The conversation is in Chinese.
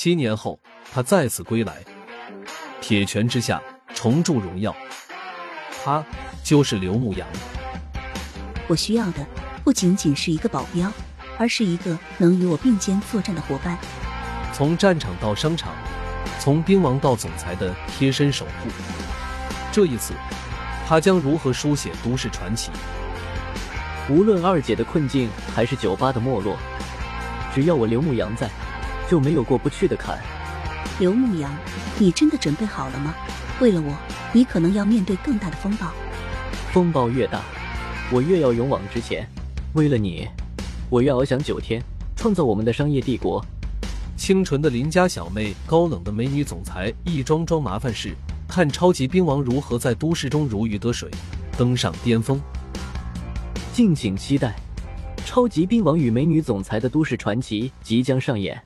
七年后，他再次归来，铁拳之下重铸荣耀。他就是刘牧阳。我需要的不仅仅是一个保镖，而是一个能与我并肩作战的伙伴。从战场到商场，从兵王到总裁的贴身守护。这一次，他将如何书写都市传奇？无论二姐的困境还是酒吧的没落，只要我刘牧阳在，就没有过不去的坎。刘牧阳，你真的准备好了吗？为了我，你可能要面对更大的风暴。风暴越大，我越要勇往直前。为了你，我愿翱翔九天，创造我们的商业帝国。清纯的邻家小妹，高冷的美女总裁，一桩桩麻烦事，看超级兵王如何在都市中如鱼得水，登上巅峰。敬请期待，超级兵王与美女总裁的都市传奇即将上演。